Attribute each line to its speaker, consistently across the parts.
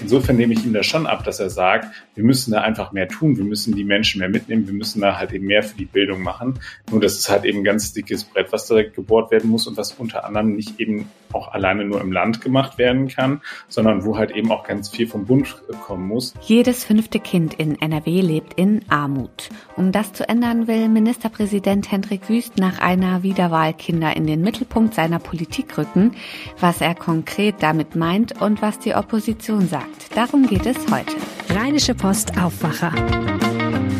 Speaker 1: Insofern nehme ich ihm das schon ab, dass er sagt, wir müssen da einfach mehr tun, wir müssen die Menschen mehr mitnehmen, wir müssen da halt eben mehr für die Bildung machen. Nur das ist halt eben ein ganz dickes Brett, was da gebohrt werden muss und was unter anderem nicht eben auch alleine nur im Land gemacht werden kann, sondern wo halt eben auch ganz viel vom Bund kommen muss.
Speaker 2: Jedes fünfte Kind in NRW lebt in Armut. Um das zu ändern, will Ministerpräsident Hendrik Wüst nach einer Wiederwahl Kinder in den Mittelpunkt seiner Politik rücken. Was er konkret damit meint und was die Opposition sagt, darum geht es heute.
Speaker 3: Rheinische Post Aufwacher.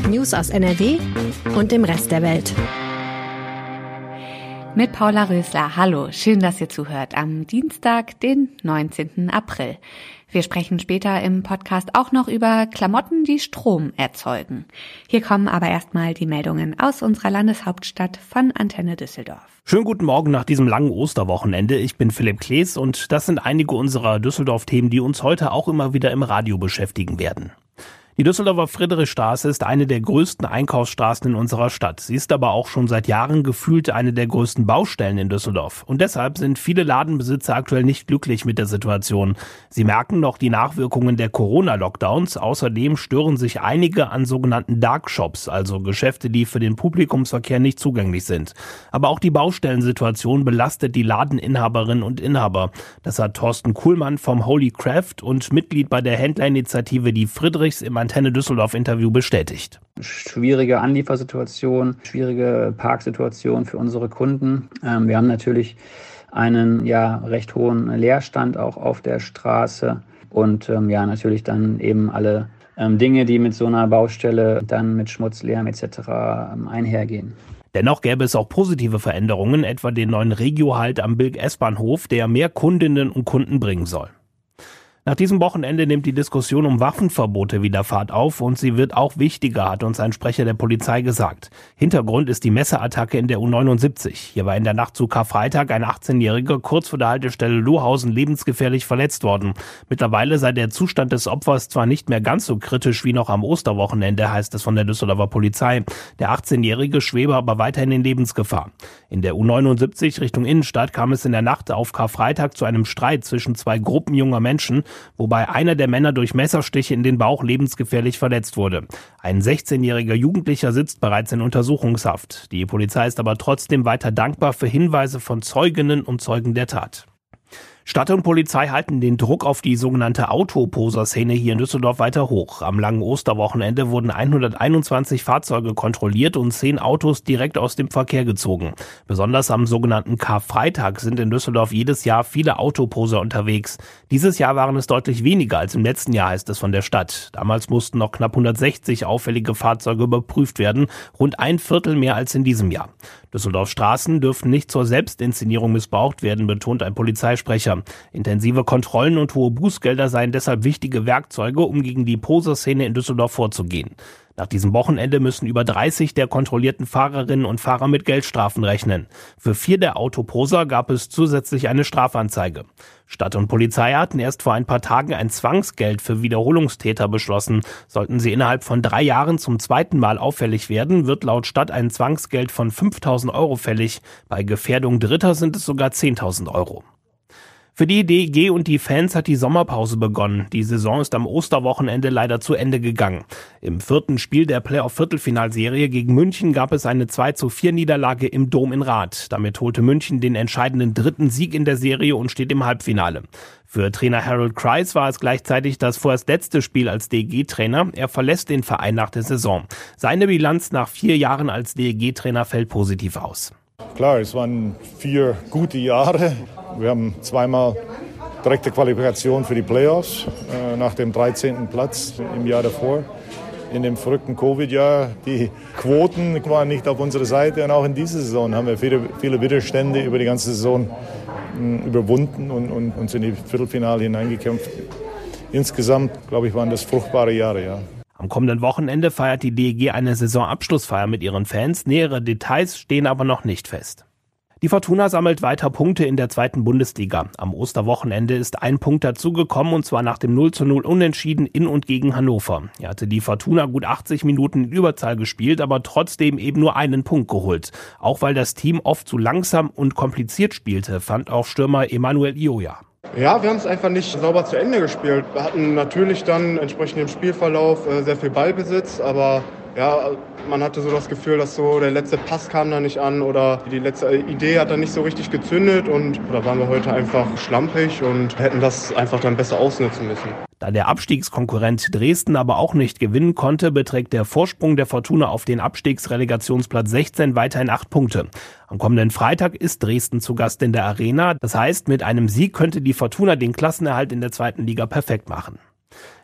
Speaker 3: News aus NRW und dem Rest der Welt.
Speaker 2: Mit Paula Rösler. Hallo, schön, dass ihr zuhört am Dienstag, den 19. April. Wir sprechen später im Podcast auch noch über Klamotten, die Strom erzeugen. Hier kommen aber erstmal die Meldungen aus unserer Landeshauptstadt von Antenne Düsseldorf.
Speaker 4: Schönen guten Morgen nach diesem langen Osterwochenende. Ich bin Philipp Klees und das sind einige unserer Düsseldorf-Themen, die uns heute auch immer wieder im Radio beschäftigen werden. Die Düsseldorfer Friedrichstraße ist eine der größten Einkaufsstraßen in unserer Stadt. Sie ist aber auch schon seit Jahren gefühlt eine der größten Baustellen in Düsseldorf. Und deshalb sind viele Ladenbesitzer aktuell nicht glücklich mit der Situation. Sie merken noch die Nachwirkungen der Corona-Lockdowns. Außerdem stören sich einige an sogenannten Dark Shops, also Geschäfte, die für den Publikumsverkehr nicht zugänglich sind. Aber auch die Baustellensituation belastet die Ladeninhaberinnen und Inhaber. Das hat Thorsten Kuhlmann vom Holy Craft und Mitglied bei der Händlerinitiative Die Friedrichs im Antenne Düsseldorf Interview bestätigt.
Speaker 5: Schwierige Anliefersituation, schwierige Parksituation für unsere Kunden. Ähm, wir haben natürlich einen ja recht hohen Leerstand auch auf der Straße und ähm, ja natürlich dann eben alle ähm, Dinge, die mit so einer Baustelle dann mit Schmutz, Lärm etc. Ähm, einhergehen.
Speaker 4: Dennoch gäbe es auch positive Veränderungen, etwa den neuen Regio-Halt am Bilk-S-Bahnhof, der mehr Kundinnen und Kunden bringen soll. Nach diesem Wochenende nimmt die Diskussion um Waffenverbote wieder Fahrt auf und sie wird auch wichtiger, hat uns ein Sprecher der Polizei gesagt. Hintergrund ist die Messerattacke in der U79. Hier war in der Nacht zu Karfreitag ein 18-Jähriger kurz vor der Haltestelle Lohausen lebensgefährlich verletzt worden. Mittlerweile sei der Zustand des Opfers zwar nicht mehr ganz so kritisch wie noch am Osterwochenende, heißt es von der Düsseldorfer Polizei. Der 18-Jährige schwebe aber weiterhin in Lebensgefahr. In der U79 Richtung Innenstadt kam es in der Nacht auf Karfreitag zu einem Streit zwischen zwei Gruppen junger Menschen wobei einer der Männer durch Messerstiche in den Bauch lebensgefährlich verletzt wurde. Ein 16-jähriger Jugendlicher sitzt bereits in Untersuchungshaft. Die Polizei ist aber trotzdem weiter dankbar für Hinweise von Zeuginnen und Zeugen der Tat. Stadt und Polizei halten den Druck auf die sogenannte Autoposer-Szene hier in Düsseldorf weiter hoch. Am langen Osterwochenende wurden 121 Fahrzeuge kontrolliert und 10 Autos direkt aus dem Verkehr gezogen. Besonders am sogenannten Karfreitag sind in Düsseldorf jedes Jahr viele Autoposer unterwegs. Dieses Jahr waren es deutlich weniger als im letzten Jahr, heißt es von der Stadt. Damals mussten noch knapp 160 auffällige Fahrzeuge überprüft werden, rund ein Viertel mehr als in diesem Jahr. Düsseldorf Straßen dürfen nicht zur Selbstinszenierung missbraucht werden, betont ein Polizeisprecher. Intensive Kontrollen und hohe Bußgelder seien deshalb wichtige Werkzeuge, um gegen die Poserszene in Düsseldorf vorzugehen. Nach diesem Wochenende müssen über 30 der kontrollierten Fahrerinnen und Fahrer mit Geldstrafen rechnen. Für vier der Autoposer gab es zusätzlich eine Strafanzeige. Stadt und Polizei hatten erst vor ein paar Tagen ein Zwangsgeld für Wiederholungstäter beschlossen. Sollten sie innerhalb von drei Jahren zum zweiten Mal auffällig werden, wird laut Stadt ein Zwangsgeld von 5000 Euro fällig. Bei Gefährdung Dritter sind es sogar 10.000 Euro. Für die DEG und die Fans hat die Sommerpause begonnen. Die Saison ist am Osterwochenende leider zu Ende gegangen. Im vierten Spiel der Playoff-Viertelfinalserie gegen München gab es eine 2 zu 4 Niederlage im Dom in Rath. Damit holte München den entscheidenden dritten Sieg in der Serie und steht im Halbfinale. Für Trainer Harold Kreis war es gleichzeitig das vorerst letzte Spiel als DEG-Trainer. Er verlässt den Verein nach der Saison. Seine Bilanz nach vier Jahren als DEG-Trainer fällt positiv aus.
Speaker 6: Klar, es waren vier gute Jahre. Wir haben zweimal direkte Qualifikation für die Playoffs äh, nach dem 13. Platz im Jahr davor. In dem verrückten Covid-Jahr, die Quoten waren nicht auf unserer Seite und auch in dieser Saison haben wir viele, viele Widerstände über die ganze Saison mh, überwunden und, und uns in die Viertelfinale hineingekämpft. Insgesamt, glaube ich, waren das fruchtbare Jahre, ja.
Speaker 4: Am kommenden Wochenende feiert die DEG eine Saisonabschlussfeier mit ihren Fans. Nähere Details stehen aber noch nicht fest. Die Fortuna sammelt weiter Punkte in der zweiten Bundesliga. Am Osterwochenende ist ein Punkt dazugekommen und zwar nach dem 0 zu 0 Unentschieden in und gegen Hannover. Hier hatte die Fortuna gut 80 Minuten in Überzahl gespielt, aber trotzdem eben nur einen Punkt geholt. Auch weil das Team oft zu langsam und kompliziert spielte, fand auch Stürmer Emanuel Ioja.
Speaker 7: Ja, wir haben es einfach nicht sauber zu Ende gespielt. Wir hatten natürlich dann entsprechend im Spielverlauf äh, sehr viel Ballbesitz, aber ja, man hatte so das Gefühl, dass so der letzte Pass kam da nicht an oder die letzte Idee hat dann nicht so richtig gezündet und da waren wir heute einfach schlampig und hätten das einfach dann besser ausnutzen müssen.
Speaker 4: Da der Abstiegskonkurrent Dresden aber auch nicht gewinnen konnte, beträgt der Vorsprung der Fortuna auf den Abstiegsrelegationsplatz 16 weiterhin acht Punkte. Am kommenden Freitag ist Dresden zu Gast in der Arena. Das heißt, mit einem Sieg könnte die Fortuna den Klassenerhalt in der zweiten Liga perfekt machen.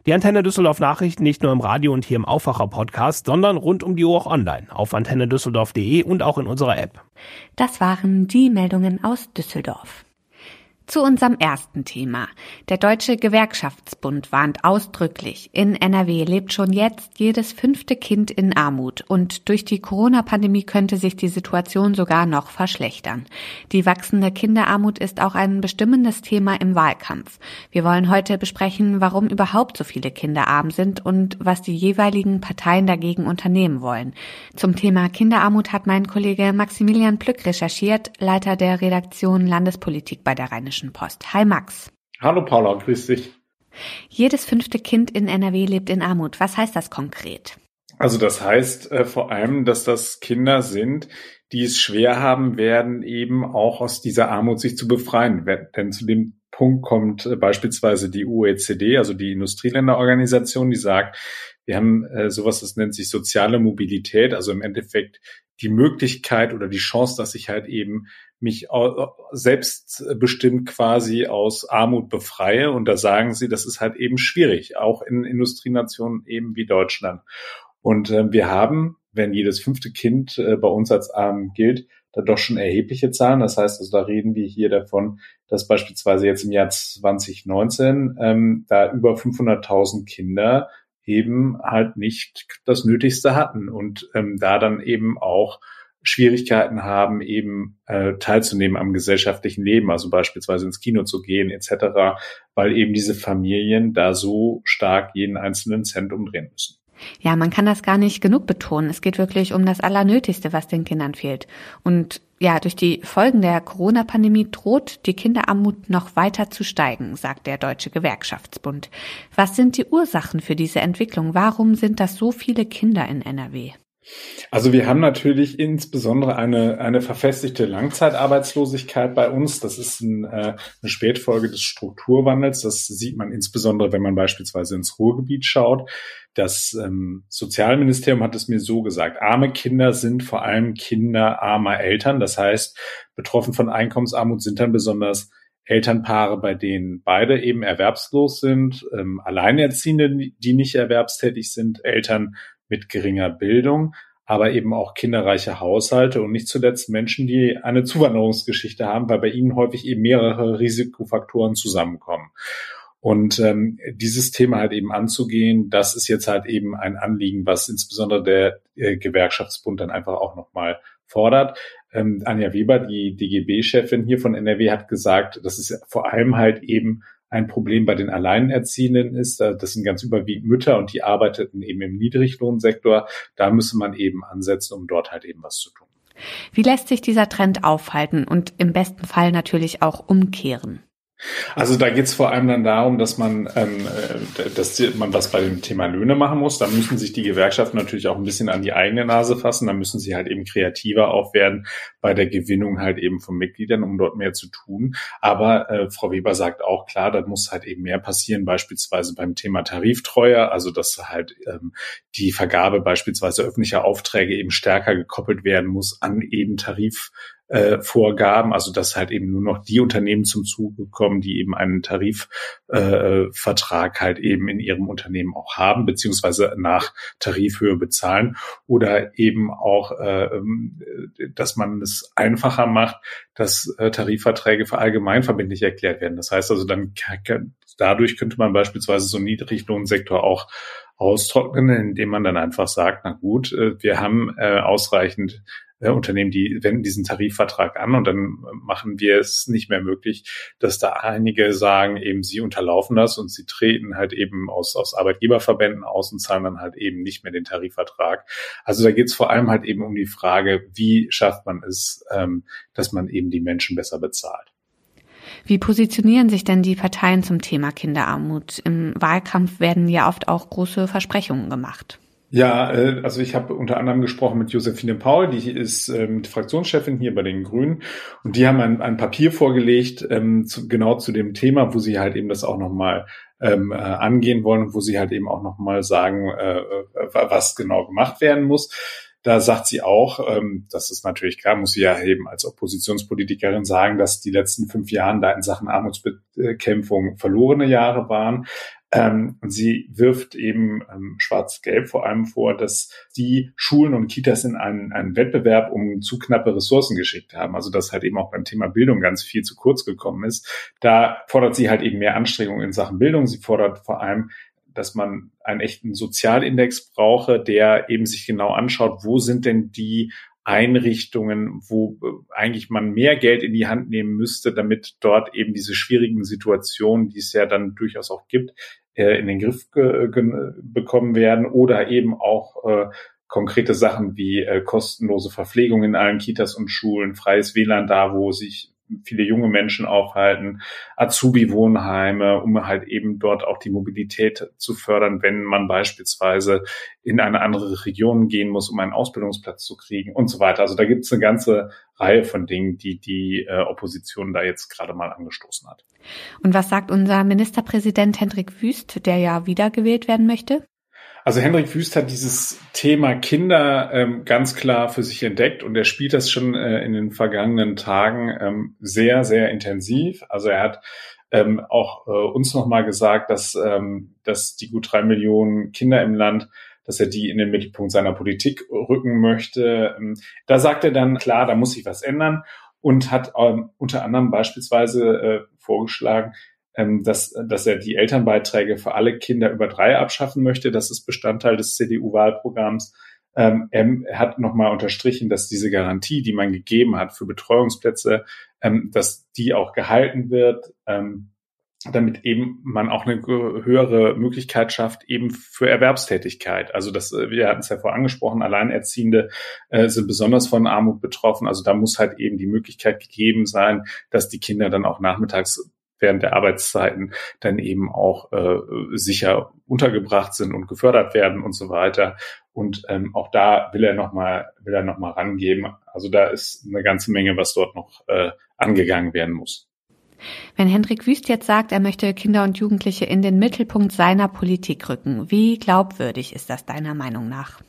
Speaker 4: Die Antenne Düsseldorf Nachrichten nicht nur im Radio und hier im Aufwacher Podcast, sondern rund um die Uhr auch online auf antennedüsseldorf.de und auch in unserer App.
Speaker 2: Das waren die Meldungen aus Düsseldorf. Zu unserem ersten Thema. Der Deutsche Gewerkschaftsbund warnt ausdrücklich, in NRW lebt schon jetzt jedes fünfte Kind in Armut und durch die Corona-Pandemie könnte sich die Situation sogar noch verschlechtern. Die wachsende Kinderarmut ist auch ein bestimmendes Thema im Wahlkampf. Wir wollen heute besprechen, warum überhaupt so viele Kinder arm sind und was die jeweiligen Parteien dagegen unternehmen wollen. Zum Thema Kinderarmut hat mein Kollege Maximilian Plück recherchiert, Leiter der Redaktion Landespolitik bei der Rheinischen Rheinischen Post. Hi Max.
Speaker 1: Hallo Paula, grüß dich.
Speaker 2: Jedes fünfte Kind in NRW lebt in Armut. Was heißt das konkret?
Speaker 1: Also das heißt äh, vor allem, dass das Kinder sind, die es schwer haben werden, eben auch aus dieser Armut sich zu befreien. Denn zu dem Punkt kommt äh, beispielsweise die OECD, also die Industrieländerorganisation, die sagt, wir haben äh, sowas, das nennt sich soziale Mobilität, also im Endeffekt die Möglichkeit oder die Chance, dass ich halt eben mich selbstbestimmt quasi aus Armut befreie. Und da sagen sie, das ist halt eben schwierig, auch in Industrienationen eben wie Deutschland. Und äh, wir haben, wenn jedes fünfte Kind äh, bei uns als arm gilt, da doch schon erhebliche Zahlen. Das heißt, also da reden wir hier davon, dass beispielsweise jetzt im Jahr 2019 ähm, da über 500.000 Kinder eben halt nicht das Nötigste hatten und ähm, da dann eben auch Schwierigkeiten haben, eben äh, teilzunehmen am gesellschaftlichen Leben, also beispielsweise ins Kino zu gehen etc., weil eben diese Familien da so stark jeden einzelnen Cent umdrehen müssen.
Speaker 2: Ja, man kann das gar nicht genug betonen. Es geht wirklich um das Allernötigste, was den Kindern fehlt. Und ja, durch die Folgen der Corona-Pandemie droht die Kinderarmut noch weiter zu steigen, sagt der Deutsche Gewerkschaftsbund. Was sind die Ursachen für diese Entwicklung? Warum sind das so viele Kinder in NRW?
Speaker 1: Also wir haben natürlich insbesondere eine, eine verfestigte Langzeitarbeitslosigkeit bei uns. Das ist ein, äh, eine Spätfolge des Strukturwandels. Das sieht man insbesondere, wenn man beispielsweise ins Ruhrgebiet schaut. Das ähm, Sozialministerium hat es mir so gesagt. Arme Kinder sind vor allem Kinder armer Eltern. Das heißt, betroffen von Einkommensarmut sind dann besonders Elternpaare, bei denen beide eben erwerbslos sind, ähm, Alleinerziehende, die nicht erwerbstätig sind, Eltern mit geringer Bildung, aber eben auch kinderreiche Haushalte und nicht zuletzt Menschen, die eine Zuwanderungsgeschichte haben, weil bei ihnen häufig eben mehrere Risikofaktoren zusammenkommen. Und ähm, dieses Thema halt eben anzugehen, das ist jetzt halt eben ein Anliegen, was insbesondere der äh, Gewerkschaftsbund dann einfach auch nochmal fordert. Ähm, Anja Weber, die DGB-Chefin hier von NRW, hat gesagt, dass es vor allem halt eben ein Problem bei den Alleinerziehenden ist. Das sind ganz überwiegend Mütter und die arbeiteten eben im Niedriglohnsektor. Da müsse man eben ansetzen, um dort halt eben was zu tun.
Speaker 2: Wie lässt sich dieser Trend aufhalten und im besten Fall natürlich auch umkehren?
Speaker 1: Also da geht es vor allem dann darum, dass man, ähm, äh, dass man was bei dem Thema Löhne machen muss. Da müssen sich die Gewerkschaften natürlich auch ein bisschen an die eigene Nase fassen. Da müssen sie halt eben kreativer auch werden bei der Gewinnung halt eben von Mitgliedern, um dort mehr zu tun. Aber äh, Frau Weber sagt auch klar, da muss halt eben mehr passieren, beispielsweise beim Thema Tariftreue, also dass halt ähm, die Vergabe beispielsweise öffentlicher Aufträge eben stärker gekoppelt werden muss an eben Tarif äh, Vorgaben, also dass halt eben nur noch die Unternehmen zum Zuge kommen, die eben einen Tarifvertrag äh, halt eben in ihrem Unternehmen auch haben, beziehungsweise nach Tarifhöhe bezahlen oder eben auch, äh, ähm, dass man es einfacher macht, dass äh, Tarifverträge für allgemeinverbindlich erklärt werden. Das heißt also, dann dadurch könnte man beispielsweise so einen Niedriglohnsektor auch austrocknen, indem man dann einfach sagt, na gut, äh, wir haben äh, ausreichend äh, Unternehmen, die wenden diesen Tarifvertrag an und dann machen wir es nicht mehr möglich, dass da einige sagen, eben sie unterlaufen das und sie treten halt eben aus, aus Arbeitgeberverbänden aus und zahlen dann halt eben nicht mehr den Tarifvertrag. Also da geht es vor allem halt eben um die Frage, wie schafft man es, ähm, dass man eben die Menschen besser bezahlt.
Speaker 2: Wie positionieren sich denn die Parteien zum Thema Kinderarmut? Im Wahlkampf werden ja oft auch große Versprechungen gemacht.
Speaker 1: Ja, äh, also ich habe unter anderem gesprochen mit Josephine Paul, die ist ähm, Fraktionschefin hier bei den Grünen und die haben ein, ein Papier vorgelegt, ähm, zu, genau zu dem Thema, wo sie halt eben das auch nochmal ähm, äh, angehen wollen und wo sie halt eben auch nochmal sagen, äh, äh, was genau gemacht werden muss. Da sagt sie auch, ähm, das ist natürlich klar, muss sie ja eben als Oppositionspolitikerin sagen, dass die letzten fünf Jahre da in Sachen Armutsbekämpfung verlorene Jahre waren. Ähm, und sie wirft eben ähm, Schwarz-Gelb vor allem vor, dass die Schulen und Kitas in einen, einen Wettbewerb um zu knappe Ressourcen geschickt haben. Also dass halt eben auch beim Thema Bildung ganz viel zu kurz gekommen ist. Da fordert sie halt eben mehr Anstrengungen in Sachen Bildung. Sie fordert vor allem dass man einen echten Sozialindex brauche, der eben sich genau anschaut, wo sind denn die Einrichtungen, wo äh, eigentlich man mehr Geld in die Hand nehmen müsste, damit dort eben diese schwierigen Situationen, die es ja dann durchaus auch gibt, äh, in den Griff bekommen werden oder eben auch äh, konkrete Sachen wie kostenlose Verpflegung in allen Kitas und Schulen, freies WLAN da, wo sich viele junge Menschen aufhalten, Azubi-Wohnheime, um halt eben dort auch die Mobilität zu fördern, wenn man beispielsweise in eine andere Region gehen muss, um einen Ausbildungsplatz zu kriegen und so weiter. Also da gibt es eine ganze Reihe von Dingen, die die äh, Opposition da jetzt gerade mal angestoßen hat.
Speaker 2: Und was sagt unser Ministerpräsident Hendrik Wüst, der ja wiedergewählt werden möchte?
Speaker 1: Also Hendrik Wüst hat dieses Thema Kinder ähm, ganz klar für sich entdeckt und er spielt das schon äh, in den vergangenen Tagen ähm, sehr, sehr intensiv. Also er hat ähm, auch äh, uns nochmal gesagt, dass, ähm, dass die gut drei Millionen Kinder im Land dass er die in den Mittelpunkt seiner Politik rücken möchte. Ähm, da sagt er dann, klar, da muss sich was ändern und hat ähm, unter anderem beispielsweise äh, vorgeschlagen, ähm, dass, dass er die Elternbeiträge für alle Kinder über drei abschaffen möchte. Das ist Bestandteil des CDU-Wahlprogramms. Ähm, er hat nochmal unterstrichen, dass diese Garantie, die man gegeben hat für Betreuungsplätze, ähm, dass die auch gehalten wird, ähm, damit eben man auch eine höhere Möglichkeit schafft, eben für Erwerbstätigkeit. Also das, äh, wir hatten es ja vorher angesprochen, Alleinerziehende äh, sind besonders von Armut betroffen. Also da muss halt eben die Möglichkeit gegeben sein, dass die Kinder dann auch nachmittags während der Arbeitszeiten dann eben auch äh, sicher untergebracht sind und gefördert werden und so weiter. Und ähm, auch da will er noch mal will er noch mal rangeben. Also da ist eine ganze Menge, was dort noch äh, angegangen werden muss.
Speaker 2: Wenn Hendrik Wüst jetzt sagt, er möchte Kinder und Jugendliche in den Mittelpunkt seiner Politik rücken, wie glaubwürdig ist das deiner Meinung nach?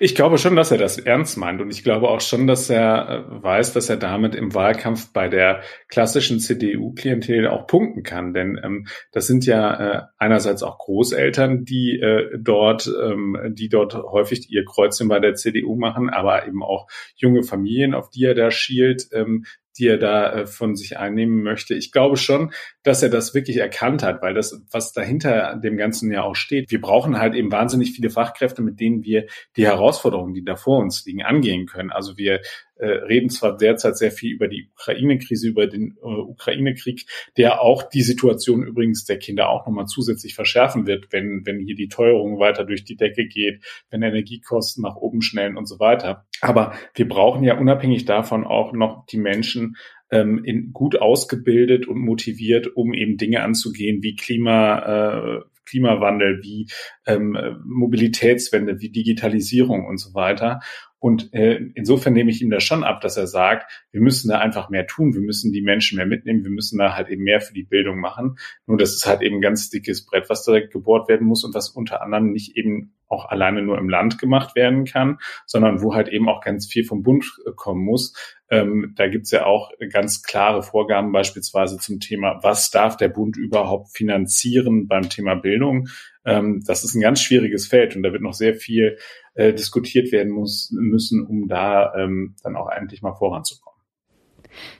Speaker 1: Ich glaube schon, dass er das ernst meint und ich glaube auch schon, dass er äh, weiß, dass er damit im Wahlkampf bei der klassischen CDU-Klientel auch punkten kann. Denn ähm, das sind ja äh, einerseits auch Großeltern, die äh, dort, ähm, die dort häufig ihr Kreuzchen bei der CDU machen, aber eben auch junge Familien, auf die er da schielt, ähm, die er da äh, von sich einnehmen möchte. Ich glaube schon, dass er das wirklich erkannt hat, weil das, was dahinter dem Ganzen ja auch steht, wir brauchen halt eben wahnsinnig viele Fachkräfte, mit denen wir die Herausforderungen, die da vor uns liegen, angehen können. Also wir äh, reden zwar derzeit sehr viel über die Ukraine-Krise, über den äh, Ukraine-Krieg, der auch die Situation übrigens der Kinder auch nochmal zusätzlich verschärfen wird, wenn, wenn hier die Teuerung weiter durch die Decke geht, wenn Energiekosten nach oben schnellen und so weiter. Aber wir brauchen ja unabhängig davon auch noch die Menschen, ähm, in, gut ausgebildet und motiviert, um eben Dinge anzugehen wie Klima, äh, Klimawandel, wie ähm, Mobilitätswende, wie Digitalisierung und so weiter. Und äh, insofern nehme ich ihm das schon ab, dass er sagt, wir müssen da einfach mehr tun, wir müssen die Menschen mehr mitnehmen, wir müssen da halt eben mehr für die Bildung machen. Nur das ist halt eben ein ganz dickes Brett, was da gebohrt werden muss und was unter anderem nicht eben auch alleine nur im Land gemacht werden kann, sondern wo halt eben auch ganz viel vom Bund äh, kommen muss. Ähm, da gibt's ja auch ganz klare Vorgaben beispielsweise zum Thema, was darf der Bund überhaupt finanzieren beim Thema Bildung. Ähm, das ist ein ganz schwieriges Feld und da wird noch sehr viel äh, diskutiert werden muss, müssen, um da ähm, dann auch endlich mal voranzukommen.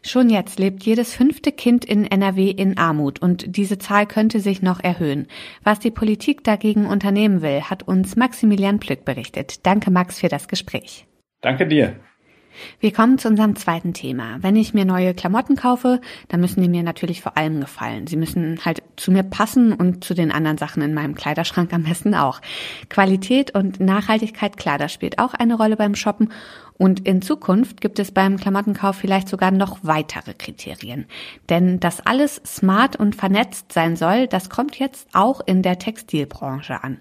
Speaker 2: Schon jetzt lebt jedes fünfte Kind in NRW in Armut und diese Zahl könnte sich noch erhöhen. Was die Politik dagegen unternehmen will, hat uns Maximilian Plück berichtet. Danke Max für das Gespräch.
Speaker 1: Danke dir.
Speaker 2: Wir kommen zu unserem zweiten Thema. Wenn ich mir neue Klamotten kaufe, dann müssen die mir natürlich vor allem gefallen. Sie müssen halt zu mir passen und zu den anderen Sachen in meinem Kleiderschrank am besten auch. Qualität und Nachhaltigkeit, klar, das spielt auch eine Rolle beim Shoppen. Und in Zukunft gibt es beim Klamottenkauf vielleicht sogar noch weitere Kriterien. Denn dass alles smart und vernetzt sein soll, das kommt jetzt auch in der Textilbranche an.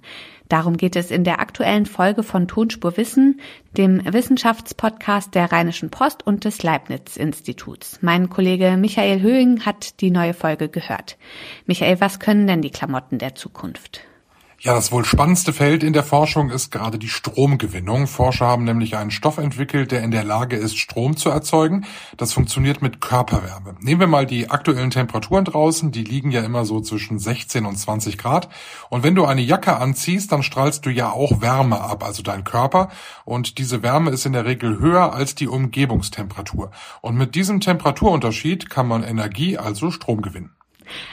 Speaker 2: Darum geht es in der aktuellen Folge von Tonspur Wissen, dem Wissenschaftspodcast der Rheinischen Post und des Leibniz-Instituts. Mein Kollege Michael Höhing hat die neue Folge gehört. Michael, was können denn die Klamotten der Zukunft?
Speaker 8: Ja, das wohl spannendste Feld in der Forschung ist gerade die Stromgewinnung. Forscher haben nämlich einen Stoff entwickelt, der in der Lage ist, Strom zu erzeugen. Das funktioniert mit Körperwärme. Nehmen wir mal die aktuellen Temperaturen draußen. Die liegen ja immer so zwischen 16 und 20 Grad. Und wenn du eine Jacke anziehst, dann strahlst du ja auch Wärme ab, also dein Körper. Und diese Wärme ist in der Regel höher als die Umgebungstemperatur. Und mit diesem Temperaturunterschied kann man Energie, also Strom gewinnen.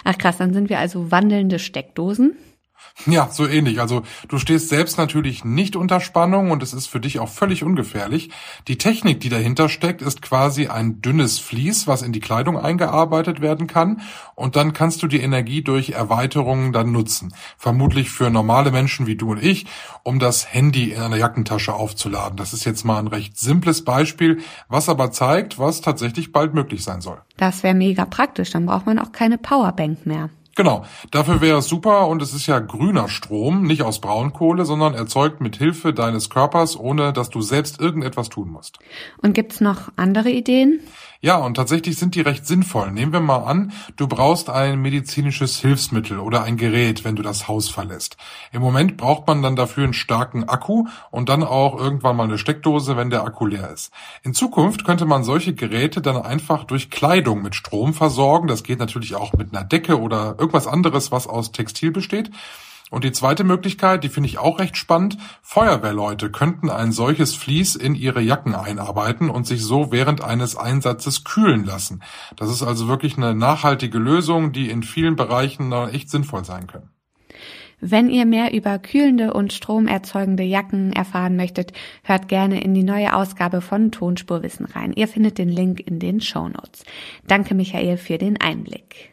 Speaker 2: Ach krass, dann sind wir also wandelnde Steckdosen.
Speaker 8: Ja, so ähnlich. Also du stehst selbst natürlich nicht unter Spannung und es ist für dich auch völlig ungefährlich. Die Technik, die dahinter steckt, ist quasi ein dünnes Vlies, was in die Kleidung eingearbeitet werden kann und dann kannst du die Energie durch Erweiterungen dann nutzen. Vermutlich für normale Menschen wie du und ich, um das Handy in einer Jackentasche aufzuladen. Das ist jetzt mal ein recht simples Beispiel, was aber zeigt, was tatsächlich bald möglich sein soll.
Speaker 2: Das wäre mega praktisch, dann braucht man auch keine Powerbank mehr.
Speaker 8: Genau, dafür wäre es super und es ist ja grüner Strom, nicht aus Braunkohle, sondern erzeugt mit Hilfe deines Körpers, ohne dass du selbst irgendetwas tun musst.
Speaker 2: Und gibt's noch andere Ideen?
Speaker 8: Ja, und tatsächlich sind die recht sinnvoll. Nehmen wir mal an, du brauchst ein medizinisches Hilfsmittel oder ein Gerät, wenn du das Haus verlässt. Im Moment braucht man dann dafür einen starken Akku und dann auch irgendwann mal eine Steckdose, wenn der Akku leer ist. In Zukunft könnte man solche Geräte dann einfach durch Kleidung mit Strom versorgen. Das geht natürlich auch mit einer Decke oder irgendwas anderes, was aus Textil besteht. Und die zweite Möglichkeit, die finde ich auch recht spannend, Feuerwehrleute könnten ein solches Vlies in ihre Jacken einarbeiten und sich so während eines Einsatzes kühlen lassen. Das ist also wirklich eine nachhaltige Lösung, die in vielen Bereichen echt sinnvoll sein können.
Speaker 2: Wenn ihr mehr über kühlende und stromerzeugende Jacken erfahren möchtet, hört gerne in die neue Ausgabe von Tonspurwissen rein. Ihr findet den Link in den Show Notes. Danke Michael für den Einblick.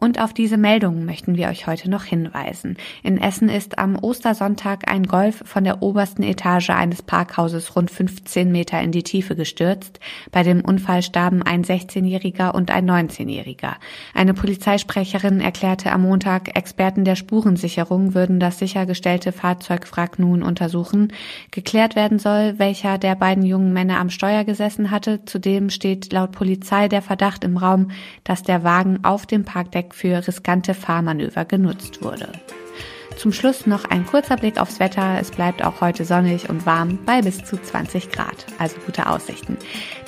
Speaker 2: Und auf diese Meldungen möchten wir euch heute noch hinweisen. In Essen ist am Ostersonntag ein Golf von der obersten Etage eines Parkhauses rund 15 Meter in die Tiefe gestürzt. Bei dem Unfall starben ein 16-Jähriger und ein 19-Jähriger. Eine Polizeisprecherin erklärte am Montag, Experten der Spurensicherung würden das sichergestellte Fahrzeugwrack nun untersuchen. Geklärt werden soll, welcher der beiden jungen Männer am Steuer gesessen hatte. Zudem steht laut Polizei der Verdacht im Raum, dass der Wagen auf dem Parkdeck für riskante Fahrmanöver genutzt wurde. Zum Schluss noch ein kurzer Blick aufs Wetter. Es bleibt auch heute sonnig und warm bei bis zu 20 Grad. Also gute Aussichten.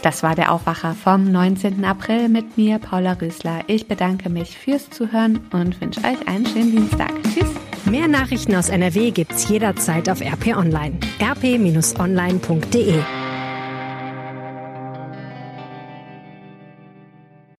Speaker 2: Das war der Aufwacher vom 19. April mit mir, Paula Rösler. Ich bedanke mich fürs Zuhören und wünsche euch einen schönen Dienstag. Tschüss.
Speaker 3: Mehr Nachrichten aus NRW gibt's jederzeit auf RP Online. rp-online.de